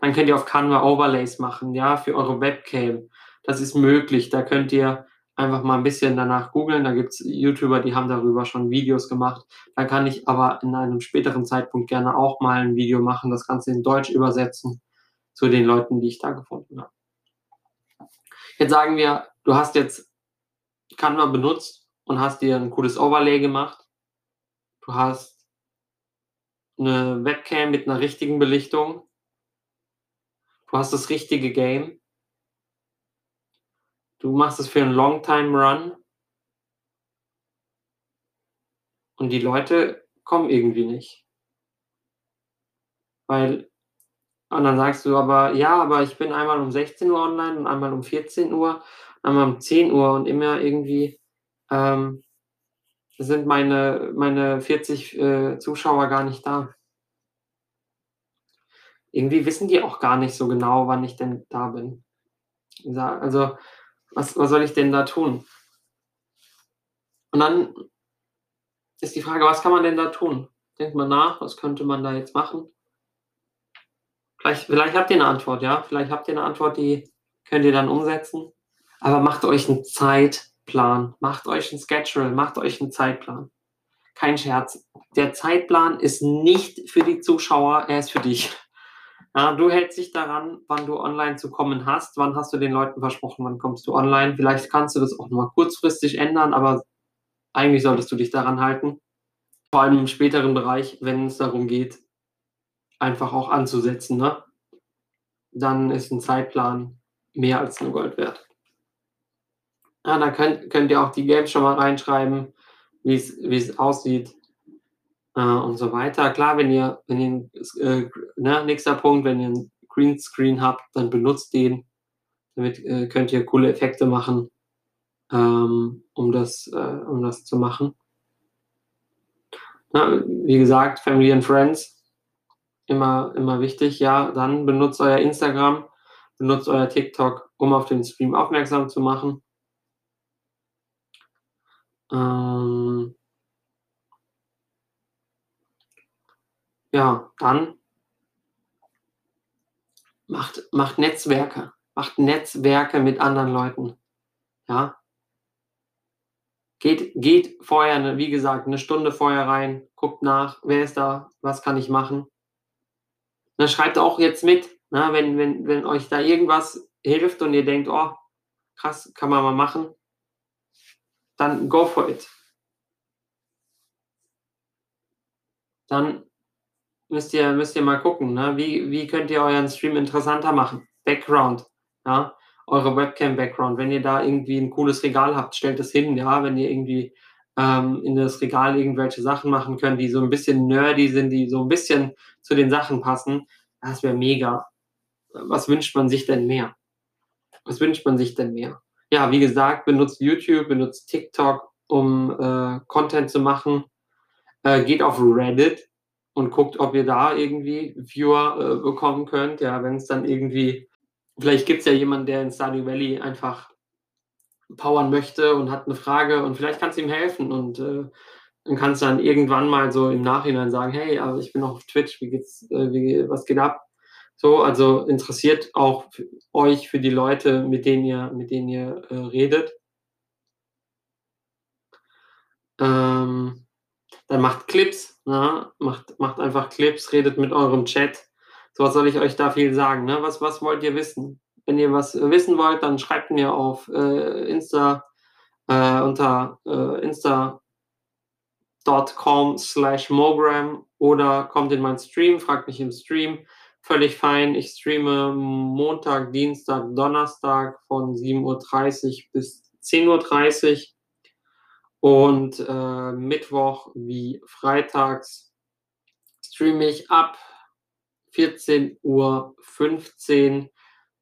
Dann könnt ihr auf Canva Overlays machen, ja, für eure Webcam das ist möglich. Da könnt ihr einfach mal ein bisschen danach googeln. Da gibt es YouTuber, die haben darüber schon Videos gemacht. Da kann ich aber in einem späteren Zeitpunkt gerne auch mal ein Video machen, das Ganze in Deutsch übersetzen zu den Leuten, die ich da gefunden habe. Jetzt sagen wir, du hast jetzt Canva benutzt und hast dir ein cooles Overlay gemacht. Du hast eine Webcam mit einer richtigen Belichtung. Du hast das richtige Game. Du machst es für einen Long-Time-Run und die Leute kommen irgendwie nicht. Weil, und dann sagst du aber, ja, aber ich bin einmal um 16 Uhr online und einmal um 14 Uhr, einmal um 10 Uhr und immer irgendwie ähm, sind meine, meine 40 äh, Zuschauer gar nicht da. Irgendwie wissen die auch gar nicht so genau, wann ich denn da bin. Also was, was soll ich denn da tun? Und dann ist die Frage, was kann man denn da tun? Denkt mal nach, was könnte man da jetzt machen? Vielleicht, vielleicht habt ihr eine Antwort, ja? Vielleicht habt ihr eine Antwort, die könnt ihr dann umsetzen. Aber macht euch einen Zeitplan, macht euch einen Schedule, macht euch einen Zeitplan. Kein Scherz. Der Zeitplan ist nicht für die Zuschauer, er ist für dich. Ja, du hältst dich daran, wann du online zu kommen hast. Wann hast du den Leuten versprochen, wann kommst du online? Vielleicht kannst du das auch mal kurzfristig ändern, aber eigentlich solltest du dich daran halten. Vor allem im späteren Bereich, wenn es darum geht, einfach auch anzusetzen. Ne? Dann ist ein Zeitplan mehr als nur Gold wert. Ja, da könnt, könnt ihr auch die Games schon mal reinschreiben, wie es aussieht äh, und so weiter. Klar, wenn ihr, wenn ihr äh, ne, nächster Punkt, wenn ihr einen Greenscreen habt, dann benutzt den. Damit äh, könnt ihr coole Effekte machen, ähm, um, das, äh, um das zu machen. Na, wie gesagt, Family and Friends, immer, immer wichtig. Ja, dann benutzt euer Instagram, benutzt euer TikTok, um auf den Stream aufmerksam zu machen. Ähm, ja, dann macht, macht Netzwerke, macht Netzwerke mit anderen Leuten. Ja. Geht, geht vorher, wie gesagt, eine Stunde vorher rein, guckt nach, wer ist da, was kann ich machen. Dann schreibt auch jetzt mit, na, wenn, wenn, wenn euch da irgendwas hilft und ihr denkt, oh, krass, kann man mal machen, dann go for it. Dann müsst ihr, müsst ihr mal gucken, ne? wie, wie könnt ihr euren Stream interessanter machen. Background, ja, eure Webcam-Background. Wenn ihr da irgendwie ein cooles Regal habt, stellt es hin, ja, wenn ihr irgendwie ähm, in das Regal irgendwelche Sachen machen könnt, die so ein bisschen nerdy sind, die so ein bisschen zu den Sachen passen, das wäre mega. Was wünscht man sich denn mehr? Was wünscht man sich denn mehr? Ja, wie gesagt, benutzt YouTube, benutzt TikTok, um äh, Content zu machen. Äh, geht auf Reddit, und guckt, ob ihr da irgendwie Viewer äh, bekommen könnt. Ja, wenn es dann irgendwie, vielleicht gibt es ja jemanden, der in Stardew Valley einfach powern möchte und hat eine Frage und vielleicht kannst du ihm helfen und äh, dann kannst du dann irgendwann mal so im Nachhinein sagen, hey, aber ich bin noch auf Twitch, wie geht's, äh, wie, was geht ab? So, also interessiert auch euch für die Leute, mit denen ihr, mit denen ihr äh, redet. Ähm, dann macht Clips, ne? macht, macht einfach Clips, redet mit eurem Chat. So was soll ich euch da viel sagen. Ne? Was, was wollt ihr wissen? Wenn ihr was wissen wollt, dann schreibt mir auf äh, Insta äh, unter äh, insta.com slash mogram oder kommt in meinen Stream, fragt mich im Stream. Völlig fein. Ich streame Montag, Dienstag, Donnerstag von 7.30 Uhr bis 10.30 Uhr und äh, Mittwoch wie freitags streame ich ab 14.15 Uhr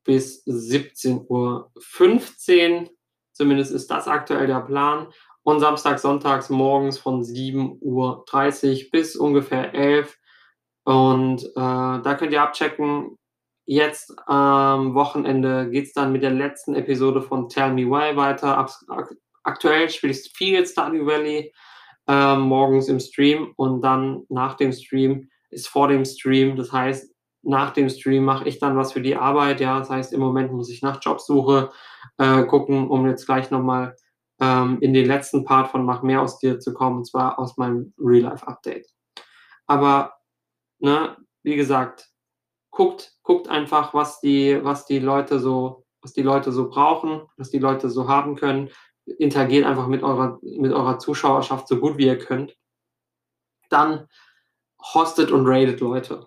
bis 17.15 Uhr. Zumindest ist das aktuell der Plan. Und Samstag, Sonntags morgens von 7.30 Uhr bis ungefähr 11 Und äh, da könnt ihr abchecken. Jetzt am Wochenende geht es dann mit der letzten Episode von Tell Me Why weiter. Ab, aktuell spiele ich viel Stardew Valley äh, morgens im Stream und dann nach dem Stream ist vor dem Stream. Das heißt, nach dem Stream mache ich dann was für die Arbeit. Ja, das heißt, im Moment muss ich nach Jobsuche äh, gucken, um jetzt gleich nochmal ähm, in den letzten Part von Mach mehr aus dir zu kommen, und zwar aus meinem Real-Life-Update. Aber, ne, wie gesagt, guckt, guckt einfach, was die, was die Leute so, was die Leute so brauchen, was die Leute so haben können interagiert einfach mit eurer, mit eurer Zuschauerschaft so gut wie ihr könnt. Dann hostet und raidet Leute.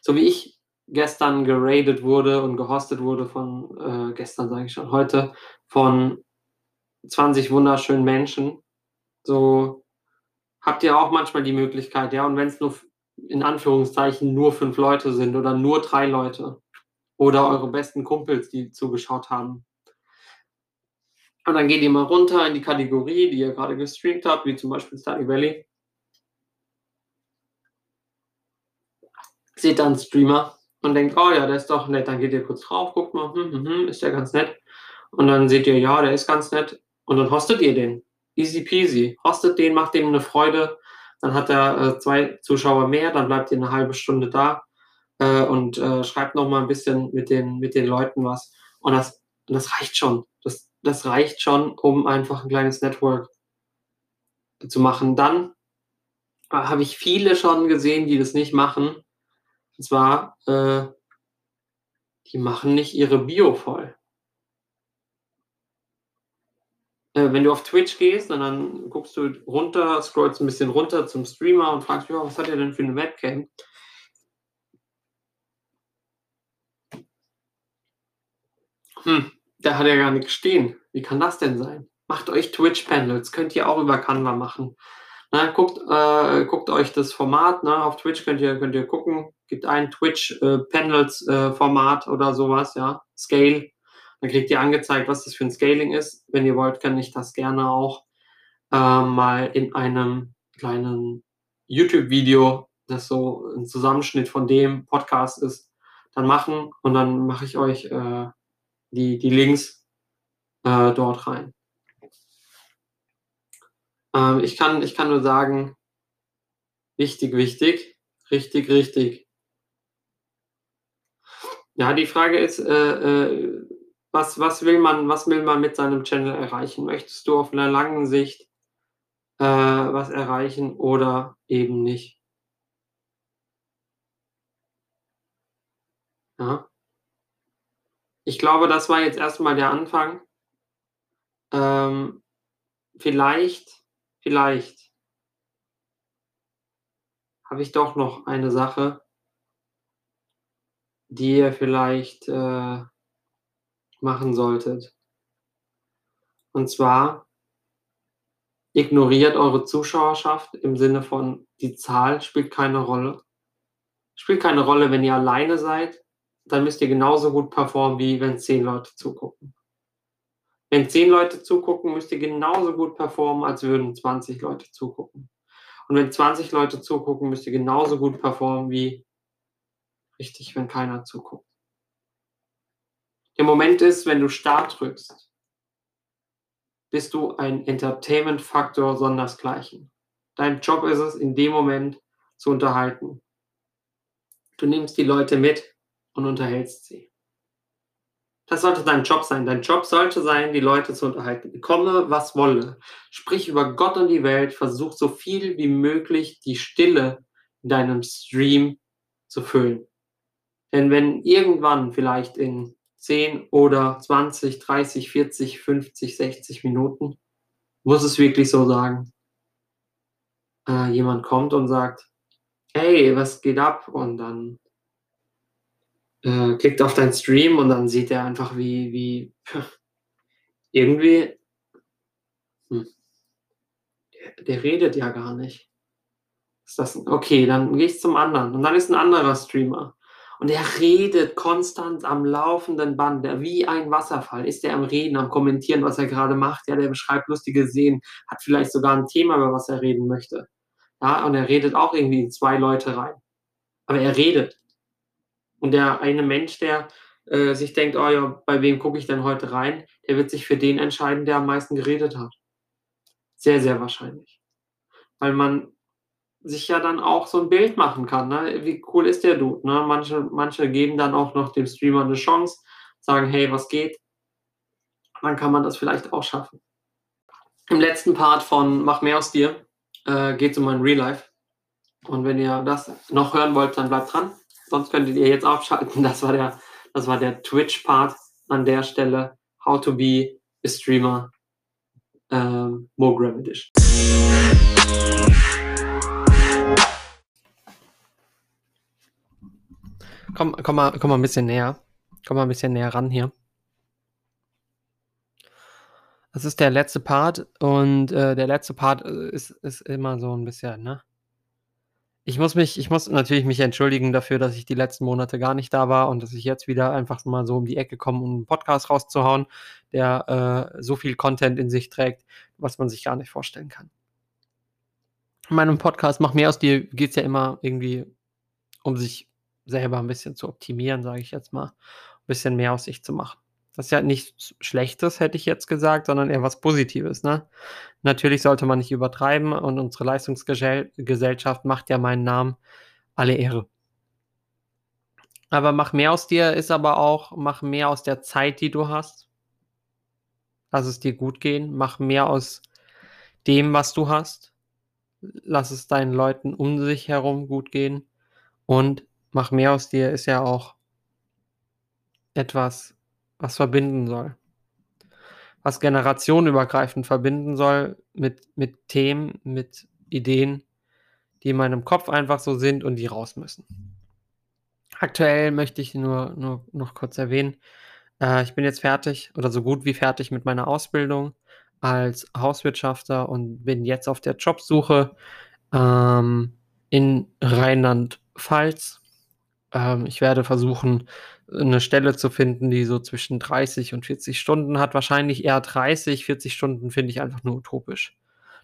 So wie ich gestern geradet wurde und gehostet wurde von, äh, gestern sage ich schon, heute, von 20 wunderschönen Menschen. So habt ihr auch manchmal die Möglichkeit, ja, und wenn es nur in Anführungszeichen nur fünf Leute sind oder nur drei Leute oder eure besten Kumpels, die zugeschaut haben, und dann geht ihr mal runter in die Kategorie, die ihr gerade gestreamt habt, wie zum Beispiel Stardew Valley. Seht dann Streamer und denkt, oh ja, der ist doch nett. Dann geht ihr kurz drauf, guckt mal, hm, hm, hm, ist der ganz nett. Und dann seht ihr, ja, der ist ganz nett. Und dann hostet ihr den. Easy peasy. Hostet den, macht dem eine Freude. Dann hat er äh, zwei Zuschauer mehr, dann bleibt ihr eine halbe Stunde da äh, und äh, schreibt noch mal ein bisschen mit den, mit den Leuten was. Und das, das reicht schon. Das, das reicht schon, um einfach ein kleines Network zu machen. Dann habe ich viele schon gesehen, die das nicht machen. Und zwar, äh, die machen nicht ihre Bio voll. Äh, wenn du auf Twitch gehst und dann guckst du runter, scrollst ein bisschen runter zum Streamer und fragst, ja, was hat er denn für eine Webcam? Hm, der hat ja gar nicht stehen. Wie kann das denn sein? Macht euch Twitch-Panels, könnt ihr auch über Canva machen. Na, guckt, äh, guckt euch das Format, ne? auf Twitch könnt ihr, könnt ihr gucken, gibt ein Twitch-Panels-Format äh, äh, oder sowas, ja, Scale. Dann kriegt ihr angezeigt, was das für ein Scaling ist. Wenn ihr wollt, kann ich das gerne auch äh, mal in einem kleinen YouTube-Video, das so ein Zusammenschnitt von dem Podcast ist, dann machen und dann mache ich euch äh, die, die Links äh, dort rein. Ähm, ich, kann, ich kann nur sagen, wichtig, wichtig, richtig, richtig. Ja, die Frage ist, äh, äh, was, was, will man, was will man mit seinem Channel erreichen? Möchtest du auf einer langen Sicht äh, was erreichen oder eben nicht? Ja. Ich glaube, das war jetzt erstmal der Anfang. Ähm, vielleicht vielleicht habe ich doch noch eine Sache, die ihr vielleicht äh, machen solltet. Und zwar ignoriert eure Zuschauerschaft im Sinne von die Zahl spielt keine Rolle. Spielt keine Rolle, wenn ihr alleine seid, dann müsst ihr genauso gut performen, wie wenn zehn Leute zugucken. Wenn zehn Leute zugucken, müsst ihr genauso gut performen, als würden 20 Leute zugucken. Und wenn 20 Leute zugucken, müsst ihr genauso gut performen wie richtig, wenn keiner zuguckt. Der Moment ist, wenn du Start drückst, bist du ein Entertainment-Faktor sondersgleichen. Dein Job ist es, in dem Moment zu unterhalten. Du nimmst die Leute mit und unterhältst sie. Das sollte dein Job sein. Dein Job sollte sein, die Leute zu unterhalten. Komme, was wolle. Sprich über Gott und die Welt. Versuch so viel wie möglich die Stille in deinem Stream zu füllen. Denn wenn irgendwann vielleicht in 10 oder 20, 30, 40, 50, 60 Minuten, muss es wirklich so sagen, äh, jemand kommt und sagt, hey, was geht ab? Und dann äh, klickt auf deinen Stream und dann sieht er einfach, wie, wie irgendwie, hm, der, der, redet ja gar nicht. Ist das, okay, dann gehe ich zum anderen. Und dann ist ein anderer Streamer. Und er redet konstant am laufenden Band, wie ein Wasserfall. Ist er am Reden, am Kommentieren, was er gerade macht? Ja, der beschreibt lustige Szenen, hat vielleicht sogar ein Thema, über was er reden möchte. Ja, und er redet auch irgendwie in zwei Leute rein. Aber er redet. Und der eine Mensch, der äh, sich denkt, oh ja, bei wem gucke ich denn heute rein, der wird sich für den entscheiden, der am meisten geredet hat. Sehr, sehr wahrscheinlich. Weil man sich ja dann auch so ein Bild machen kann. Ne? Wie cool ist der Dude? Ne? Manche, manche geben dann auch noch dem Streamer eine Chance, sagen, hey, was geht? Dann kann man das vielleicht auch schaffen. Im letzten Part von Mach mehr aus dir äh, geht es um mein Real Life. Und wenn ihr das noch hören wollt, dann bleibt dran sonst könntet ihr jetzt abschalten. Das war der, der Twitch-Part an der Stelle. How to be a streamer. Ähm, Mogram Edition. Komm, komm, mal, komm mal ein bisschen näher. Komm mal ein bisschen näher ran hier. Das ist der letzte Part und äh, der letzte Part äh, ist, ist immer so ein bisschen, ne? Ich muss mich ich muss natürlich mich entschuldigen dafür, dass ich die letzten Monate gar nicht da war und dass ich jetzt wieder einfach mal so um die Ecke komme, um einen Podcast rauszuhauen, der äh, so viel Content in sich trägt, was man sich gar nicht vorstellen kann. In meinem Podcast Mach mehr aus dir geht es ja immer irgendwie um sich selber ein bisschen zu optimieren, sage ich jetzt mal, ein bisschen mehr aus sich zu machen. Das ist ja nichts Schlechtes, hätte ich jetzt gesagt, sondern eher was Positives. Ne? Natürlich sollte man nicht übertreiben und unsere Leistungsgesellschaft macht ja meinen Namen alle Ehre. Aber mach mehr aus dir ist aber auch, mach mehr aus der Zeit, die du hast. Lass es dir gut gehen. Mach mehr aus dem, was du hast. Lass es deinen Leuten um sich herum gut gehen. Und Mach mehr aus dir ist ja auch etwas, was verbinden soll. Was generationenübergreifend verbinden soll mit, mit Themen, mit Ideen, die in meinem Kopf einfach so sind und die raus müssen. Aktuell möchte ich nur, nur noch kurz erwähnen, äh, ich bin jetzt fertig oder so gut wie fertig mit meiner Ausbildung als Hauswirtschafter und bin jetzt auf der Jobsuche ähm, in Rheinland-Pfalz. Ähm, ich werde versuchen, eine Stelle zu finden, die so zwischen 30 und 40 Stunden hat. Wahrscheinlich eher 30, 40 Stunden finde ich einfach nur utopisch.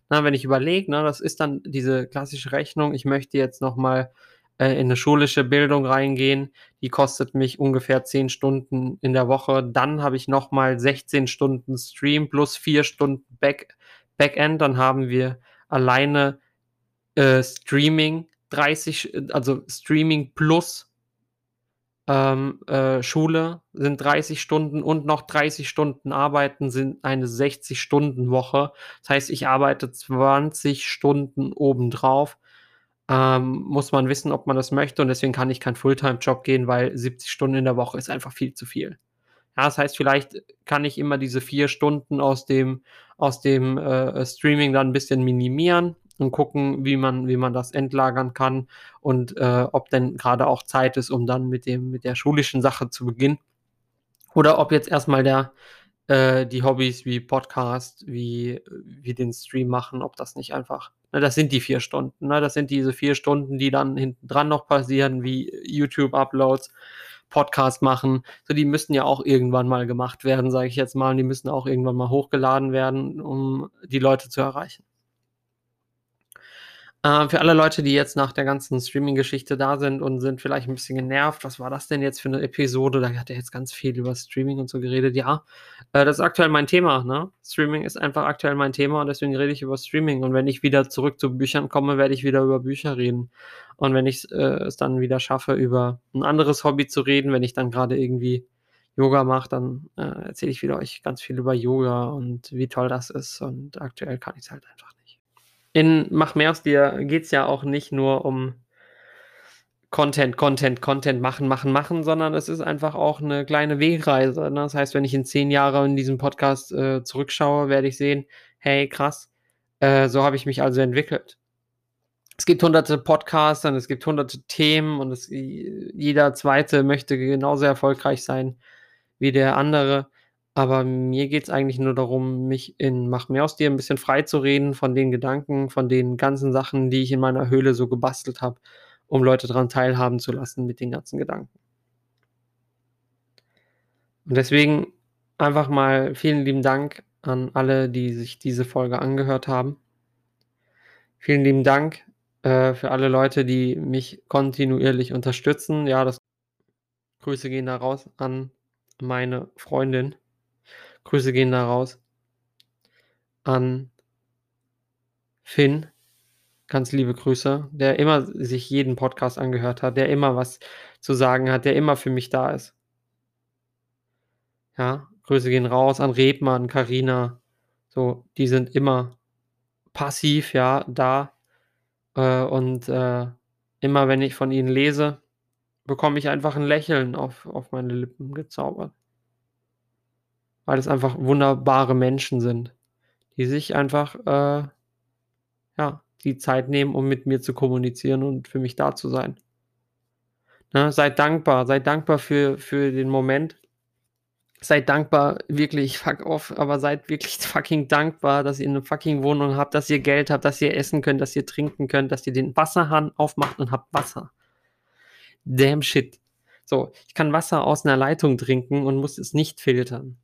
Na, wenn ich überlege, ne, das ist dann diese klassische Rechnung, ich möchte jetzt nochmal äh, in eine schulische Bildung reingehen, die kostet mich ungefähr 10 Stunden in der Woche. Dann habe ich nochmal 16 Stunden Stream plus 4 Stunden Back Backend. Dann haben wir alleine äh, Streaming 30, also Streaming plus ähm, äh, Schule sind 30 Stunden und noch 30 Stunden arbeiten sind eine 60-Stunden-Woche. Das heißt, ich arbeite 20 Stunden obendrauf. Ähm, muss man wissen, ob man das möchte und deswegen kann ich keinen Fulltime-Job gehen, weil 70 Stunden in der Woche ist einfach viel zu viel. Ja, das heißt, vielleicht kann ich immer diese vier Stunden aus dem, aus dem äh, Streaming dann ein bisschen minimieren und gucken, wie man, wie man das entlagern kann und äh, ob denn gerade auch Zeit ist, um dann mit dem, mit der schulischen Sache zu beginnen. Oder ob jetzt erstmal der, äh, die Hobbys wie Podcast, wie, wie den Stream machen, ob das nicht einfach, ne, das sind die vier Stunden, ne, das sind diese vier Stunden, die dann hinten dran noch passieren, wie YouTube-Uploads, Podcast machen. So, die müssen ja auch irgendwann mal gemacht werden, sage ich jetzt mal, und die müssen auch irgendwann mal hochgeladen werden, um die Leute zu erreichen. Äh, für alle Leute, die jetzt nach der ganzen Streaming-Geschichte da sind und sind vielleicht ein bisschen genervt, was war das denn jetzt für eine Episode? Da hat er jetzt ganz viel über Streaming und so geredet. Ja, äh, das ist aktuell mein Thema. Ne? Streaming ist einfach aktuell mein Thema und deswegen rede ich über Streaming. Und wenn ich wieder zurück zu Büchern komme, werde ich wieder über Bücher reden. Und wenn ich äh, es dann wieder schaffe, über ein anderes Hobby zu reden, wenn ich dann gerade irgendwie Yoga mache, dann äh, erzähle ich wieder euch ganz viel über Yoga und wie toll das ist. Und aktuell kann ich es halt einfach in Mach mehr aus dir geht es ja auch nicht nur um Content, Content, Content machen, machen, machen, sondern es ist einfach auch eine kleine Wegreise. Ne? Das heißt, wenn ich in zehn Jahren in diesem Podcast äh, zurückschaue, werde ich sehen, hey, krass, äh, so habe ich mich also entwickelt. Es gibt hunderte Podcasts und es gibt hunderte Themen und es, jeder zweite möchte genauso erfolgreich sein wie der andere. Aber mir geht es eigentlich nur darum, mich in Mach mehr aus dir ein bisschen frei zu reden von den Gedanken, von den ganzen Sachen, die ich in meiner Höhle so gebastelt habe, um Leute daran teilhaben zu lassen mit den ganzen Gedanken. Und deswegen einfach mal vielen lieben Dank an alle, die sich diese Folge angehört haben. Vielen lieben Dank äh, für alle Leute, die mich kontinuierlich unterstützen. Ja, das Grüße gehen da raus an meine Freundin. Grüße gehen da raus an Finn. Ganz liebe Grüße, der immer sich jeden Podcast angehört hat, der immer was zu sagen hat, der immer für mich da ist. Ja, Grüße gehen raus an Rebmann, Karina. So, die sind immer passiv, ja, da. Äh, und äh, immer wenn ich von ihnen lese, bekomme ich einfach ein Lächeln auf, auf meine Lippen gezaubert weil es einfach wunderbare Menschen sind, die sich einfach äh, ja, die Zeit nehmen, um mit mir zu kommunizieren und für mich da zu sein. Ne, seid dankbar, seid dankbar für, für den Moment. Seid dankbar, wirklich, fuck off, aber seid wirklich fucking dankbar, dass ihr eine fucking Wohnung habt, dass ihr Geld habt, dass ihr essen könnt, dass ihr trinken könnt, dass ihr den Wasserhahn aufmacht und habt Wasser. Damn shit. So, ich kann Wasser aus einer Leitung trinken und muss es nicht filtern.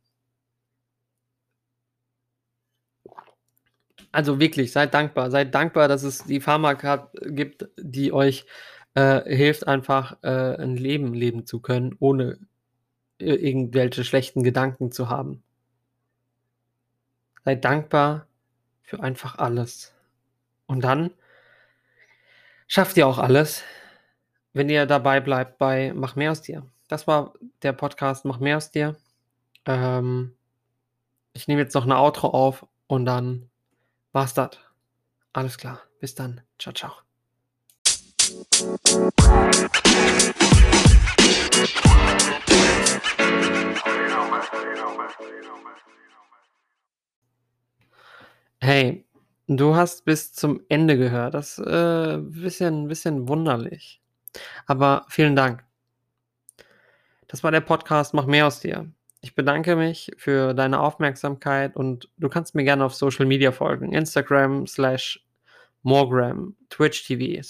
Also wirklich, seid dankbar. Seid dankbar, dass es die Pharmaka gibt, die euch äh, hilft, einfach äh, ein Leben leben zu können, ohne irgendwelche schlechten Gedanken zu haben. Seid dankbar für einfach alles. Und dann schafft ihr auch alles, wenn ihr dabei bleibt bei Mach mehr aus dir. Das war der Podcast Mach mehr aus dir. Ähm, ich nehme jetzt noch eine Outro auf und dann war's das. Alles klar. Bis dann. Ciao, ciao. Hey, du hast bis zum Ende gehört. Das, äh, bisschen bisschen wunderlich. Aber vielen Dank. Das war der Podcast „Mach mehr aus dir“. Ich bedanke mich für deine Aufmerksamkeit und du kannst mir gerne auf Social Media folgen. Instagram/Moregram, Twitch TV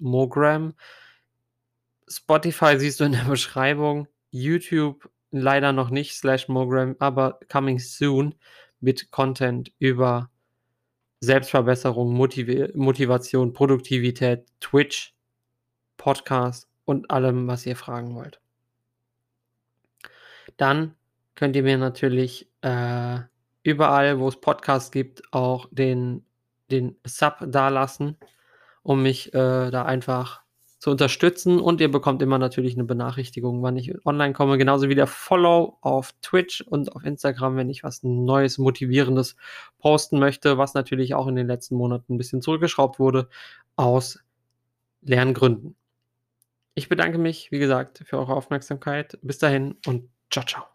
/Moregram. Spotify siehst du in der Beschreibung. YouTube leider noch nicht /Moregram, aber coming soon mit Content über Selbstverbesserung, Motive Motivation, Produktivität, Twitch, Podcast und allem, was ihr fragen wollt. Dann könnt ihr mir natürlich, äh, überall, wo es Podcasts gibt, auch den den Sub dalassen, um mich, äh, da einfach zu unterstützen und ihr bekommt immer natürlich 'ne Benachrichtigung, wann ich online komme, genauso wie der Follow auf Twitch und auf Instagram, wenn ich was Neues, Motivierendes posten möchte, was natürlich auch in den letzten Monaten 'n bisschen zurückgeschraubt wurde aus Lerngründen. Ich bedanke mich, wie gesagt, für eure Aufmerksamkeit. Bis dahin und tschau, tschau.